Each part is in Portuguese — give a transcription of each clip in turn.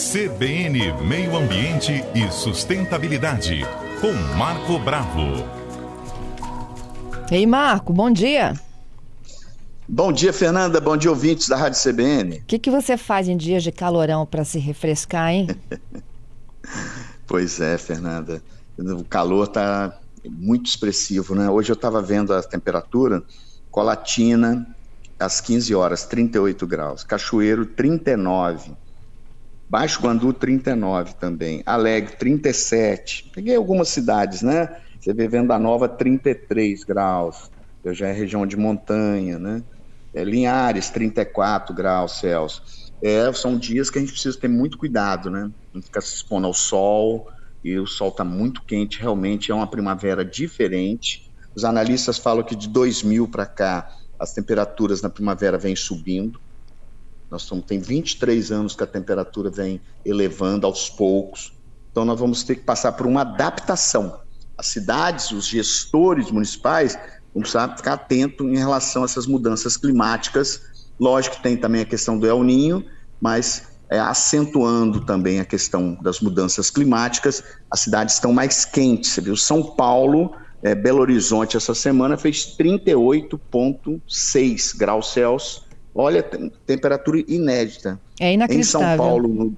CBN Meio Ambiente e Sustentabilidade, com Marco Bravo. Ei, Marco, bom dia. Bom dia, Fernanda. Bom dia, ouvintes da Rádio CBN. O que, que você faz em dias de calorão para se refrescar, hein? pois é, Fernanda. O calor está muito expressivo, né? Hoje eu estava vendo a temperatura, Colatina, às 15 horas, 38 graus. Cachoeiro, 39 Baixo Guandu 39 também, Alegre 37. Peguei algumas cidades, né? Você vê Venda Nova 33 graus, eu já é região de montanha, né? É, Linhares 34 graus Celsius. É, são dias que a gente precisa ter muito cuidado, né? Não ficar se expondo ao sol, e o sol está muito quente, realmente é uma primavera diferente. Os analistas falam que de 2000 para cá as temperaturas na primavera vêm subindo. Nós estamos, tem 23 anos que a temperatura vem elevando aos poucos. Então, nós vamos ter que passar por uma adaptação. As cidades, os gestores municipais, vão precisar ficar atentos em relação a essas mudanças climáticas. Lógico que tem também a questão do El Ninho, mas é, acentuando também a questão das mudanças climáticas, as cidades estão mais quentes. Você viu, São Paulo, é, Belo Horizonte, essa semana fez 38,6 graus Celsius Olha, temperatura inédita. É inacreditável. Em São Paulo,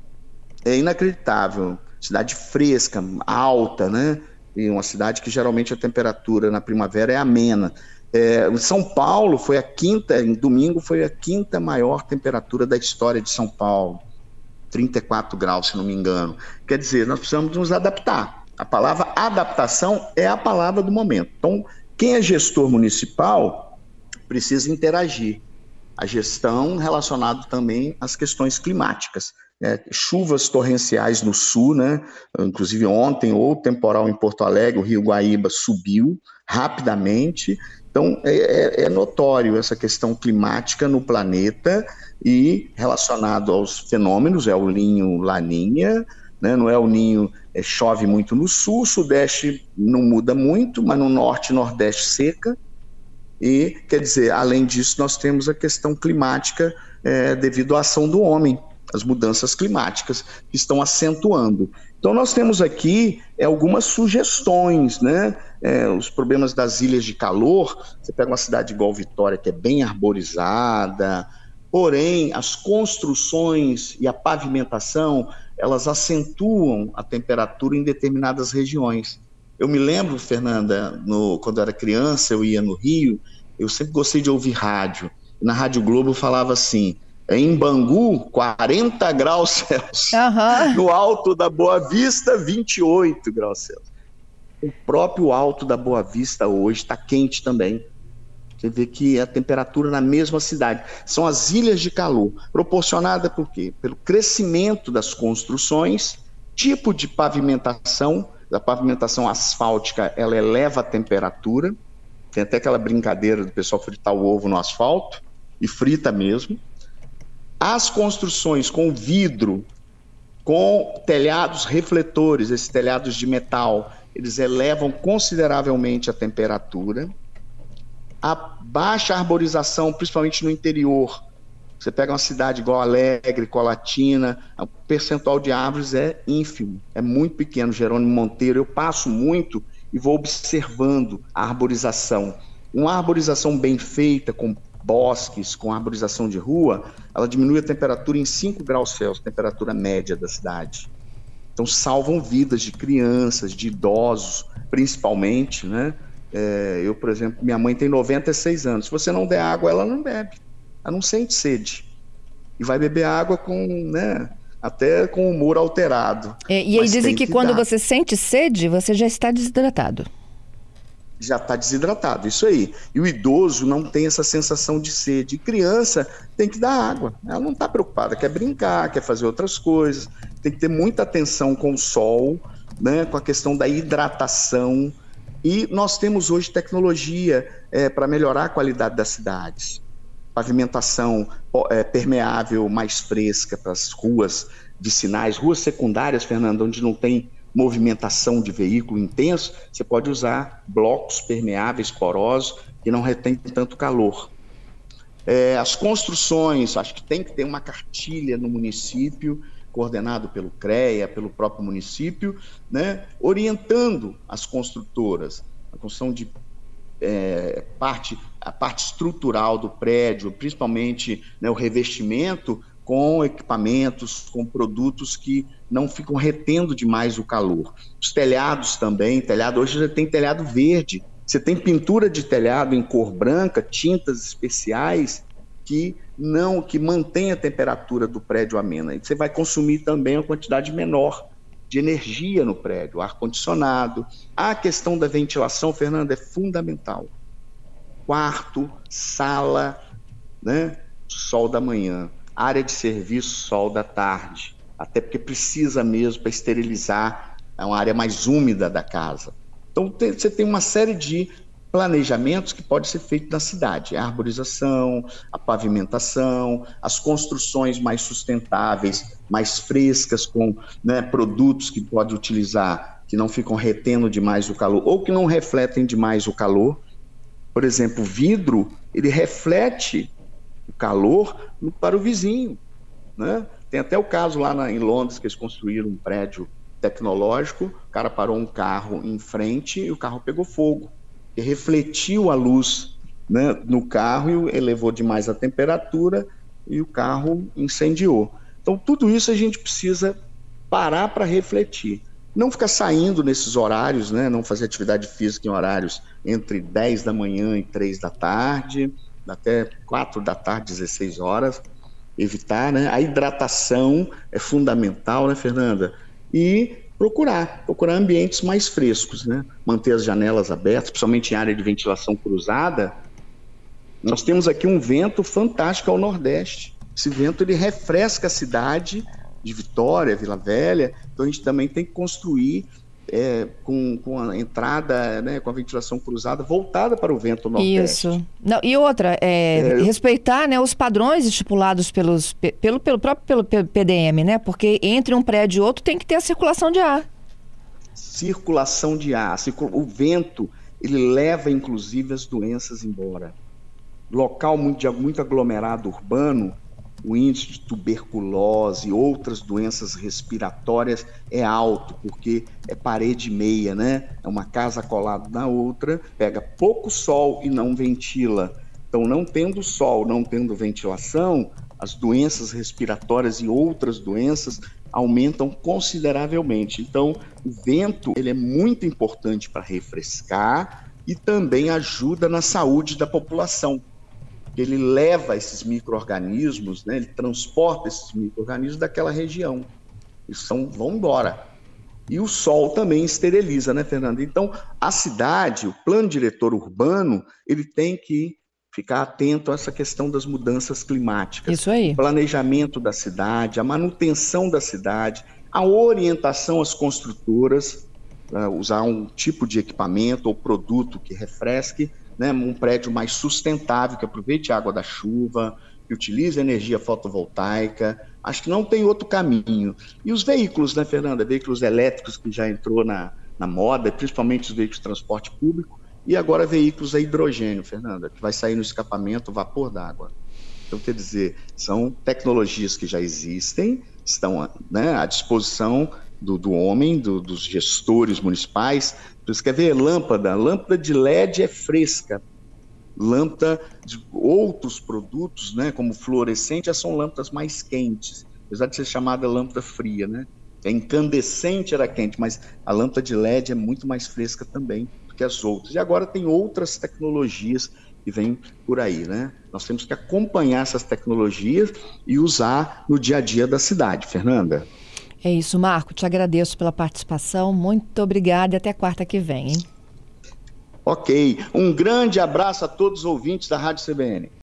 é inacreditável. Cidade fresca, alta, né? E uma cidade que geralmente a temperatura na primavera é amena. É, São Paulo foi a quinta, em domingo foi a quinta maior temperatura da história de São Paulo. 34 graus, se não me engano. Quer dizer, nós precisamos nos adaptar. A palavra adaptação é a palavra do momento. Então, quem é gestor municipal precisa interagir a gestão relacionado também às questões climáticas. É, chuvas torrenciais no sul, né? Inclusive ontem, ou temporal em Porto Alegre, o Rio Guaíba subiu rapidamente. Então, é, é, é notório essa questão climática no planeta e relacionado aos fenômenos, é o linho laninha, né? não é o ninho, é, chove muito no sul, sudeste não muda muito, mas no norte e nordeste seca, e, quer dizer, além disso, nós temos a questão climática é, devido à ação do homem, as mudanças climáticas que estão acentuando. Então, nós temos aqui é, algumas sugestões, né? É, os problemas das ilhas de calor. Você pega uma cidade igual Vitória, que é bem arborizada, porém, as construções e a pavimentação elas acentuam a temperatura em determinadas regiões. Eu me lembro, Fernanda, no, quando eu era criança, eu ia no Rio, eu sempre gostei de ouvir rádio. Na Rádio Globo falava assim: em Bangu, 40 graus Celsius. Uhum. No alto da Boa Vista, 28 graus Celsius. O próprio alto da Boa Vista hoje está quente também. Você vê que a temperatura na mesma cidade. São as ilhas de calor, proporcionada por quê? Pelo crescimento das construções, tipo de pavimentação a pavimentação asfáltica ela eleva a temperatura. Tem até aquela brincadeira do pessoal fritar o ovo no asfalto, e frita mesmo. As construções com vidro, com telhados refletores, esses telhados de metal, eles elevam consideravelmente a temperatura. A baixa arborização, principalmente no interior, você pega uma cidade igual Alegre, Colatina, o percentual de árvores é ínfimo, é muito pequeno. Jerônimo Monteiro, eu passo muito e vou observando a arborização. Uma arborização bem feita, com bosques, com arborização de rua, ela diminui a temperatura em 5 graus Celsius, temperatura média da cidade. Então salvam vidas de crianças, de idosos, principalmente, né? É, eu, por exemplo, minha mãe tem 96 anos. Se você não der água, ela não bebe ela não sente sede. E vai beber água com, né, até com o humor alterado. É, e aí dizem que, que quando dar. você sente sede, você já está desidratado. Já está desidratado, isso aí. E o idoso não tem essa sensação de sede. E criança tem que dar água. Ela não está preocupada, quer brincar, quer fazer outras coisas. Tem que ter muita atenção com o sol, né, com a questão da hidratação. E nós temos hoje tecnologia é, para melhorar a qualidade das cidades pavimentação é, permeável mais fresca para as ruas de sinais, ruas secundárias, Fernando, onde não tem movimentação de veículo intenso, você pode usar blocos permeáveis porosos que não retém tanto calor. É, as construções, acho que tem que ter uma cartilha no município coordenado pelo CREA, pelo próprio município, né, orientando as construtoras, a construção de é, parte, a parte estrutural do prédio, principalmente né, o revestimento, com equipamentos, com produtos que não ficam retendo demais o calor. Os telhados também, telhado hoje já tem telhado verde. Você tem pintura de telhado em cor branca, tintas especiais que não que mantém a temperatura do prédio amena. E você vai consumir também uma quantidade menor de energia no prédio, ar condicionado. A questão da ventilação, Fernanda, é fundamental. Quarto, sala, né? Sol da manhã área de serviço sol da tarde, até porque precisa mesmo para esterilizar é uma área mais úmida da casa. Então tem, você tem uma série de planejamentos que pode ser feito na cidade, a arborização, a pavimentação, as construções mais sustentáveis, mais frescas, com né, produtos que pode utilizar, que não ficam retendo demais o calor, ou que não refletem demais o calor. Por exemplo, vidro, ele reflete o calor para o vizinho. Né? Tem até o caso lá na, em Londres que eles construíram um prédio tecnológico, o cara parou um carro em frente e o carro pegou fogo. E refletiu a luz né, no carro e elevou demais a temperatura e o carro incendiou. Então, tudo isso a gente precisa parar para refletir. Não ficar saindo nesses horários, né, não fazer atividade física em horários entre 10 da manhã e 3 da tarde, até 4 da tarde, 16 horas, evitar, né? A hidratação é fundamental, né, Fernanda? E procurar, procurar ambientes mais frescos, né? Manter as janelas abertas, principalmente em área de ventilação cruzada. Nós temos aqui um vento fantástico ao nordeste. Esse vento ele refresca a cidade de Vitória, Vila Velha. Então a gente também tem que construir é, com, com a entrada, né, com a ventilação cruzada voltada para o vento nordeste. Isso. Não, e outra, é, é, respeitar né, os padrões estipulados pelos, pelo, pelo próprio pelo PDM, né? Porque entre um prédio e outro tem que ter a circulação de ar. Circulação de ar. O vento, ele leva inclusive as doenças embora. Local muito, muito aglomerado urbano, o índice de tuberculose e outras doenças respiratórias é alto, porque é parede meia, né? É uma casa colada na outra, pega pouco sol e não ventila. Então, não tendo sol, não tendo ventilação, as doenças respiratórias e outras doenças aumentam consideravelmente. Então, o vento ele é muito importante para refrescar e também ajuda na saúde da população ele leva esses micro-organismos, né, ele transporta esses micro-organismos daquela região. E são, vão embora. E o sol também esteriliza, né, Fernando? Então, a cidade, o plano diretor urbano, ele tem que ficar atento a essa questão das mudanças climáticas. Isso aí. O planejamento da cidade, a manutenção da cidade, a orientação às construtoras, uh, usar um tipo de equipamento ou produto que refresque né, um prédio mais sustentável, que aproveite a água da chuva, que utilize energia fotovoltaica. Acho que não tem outro caminho. E os veículos, né, Fernanda? Veículos elétricos que já entrou na, na moda, principalmente os veículos de transporte público, e agora veículos a hidrogênio, Fernanda, que vai sair no escapamento vapor d'água. Então, quer dizer, são tecnologias que já existem, estão né, à disposição do, do homem, do, dos gestores municipais. Você quer ver lâmpada? Lâmpada de LED é fresca. Lâmpada de outros produtos, né, como fluorescente, são lâmpadas mais quentes, apesar de ser chamada lâmpada fria, né? É incandescente era quente, mas a lâmpada de LED é muito mais fresca também do que as outras. E agora tem outras tecnologias que vêm por aí, né? Nós temos que acompanhar essas tecnologias e usar no dia a dia da cidade, Fernanda. É isso, Marco. Te agradeço pela participação. Muito obrigada e até quarta que vem, hein? Ok. Um grande abraço a todos os ouvintes da Rádio CBN.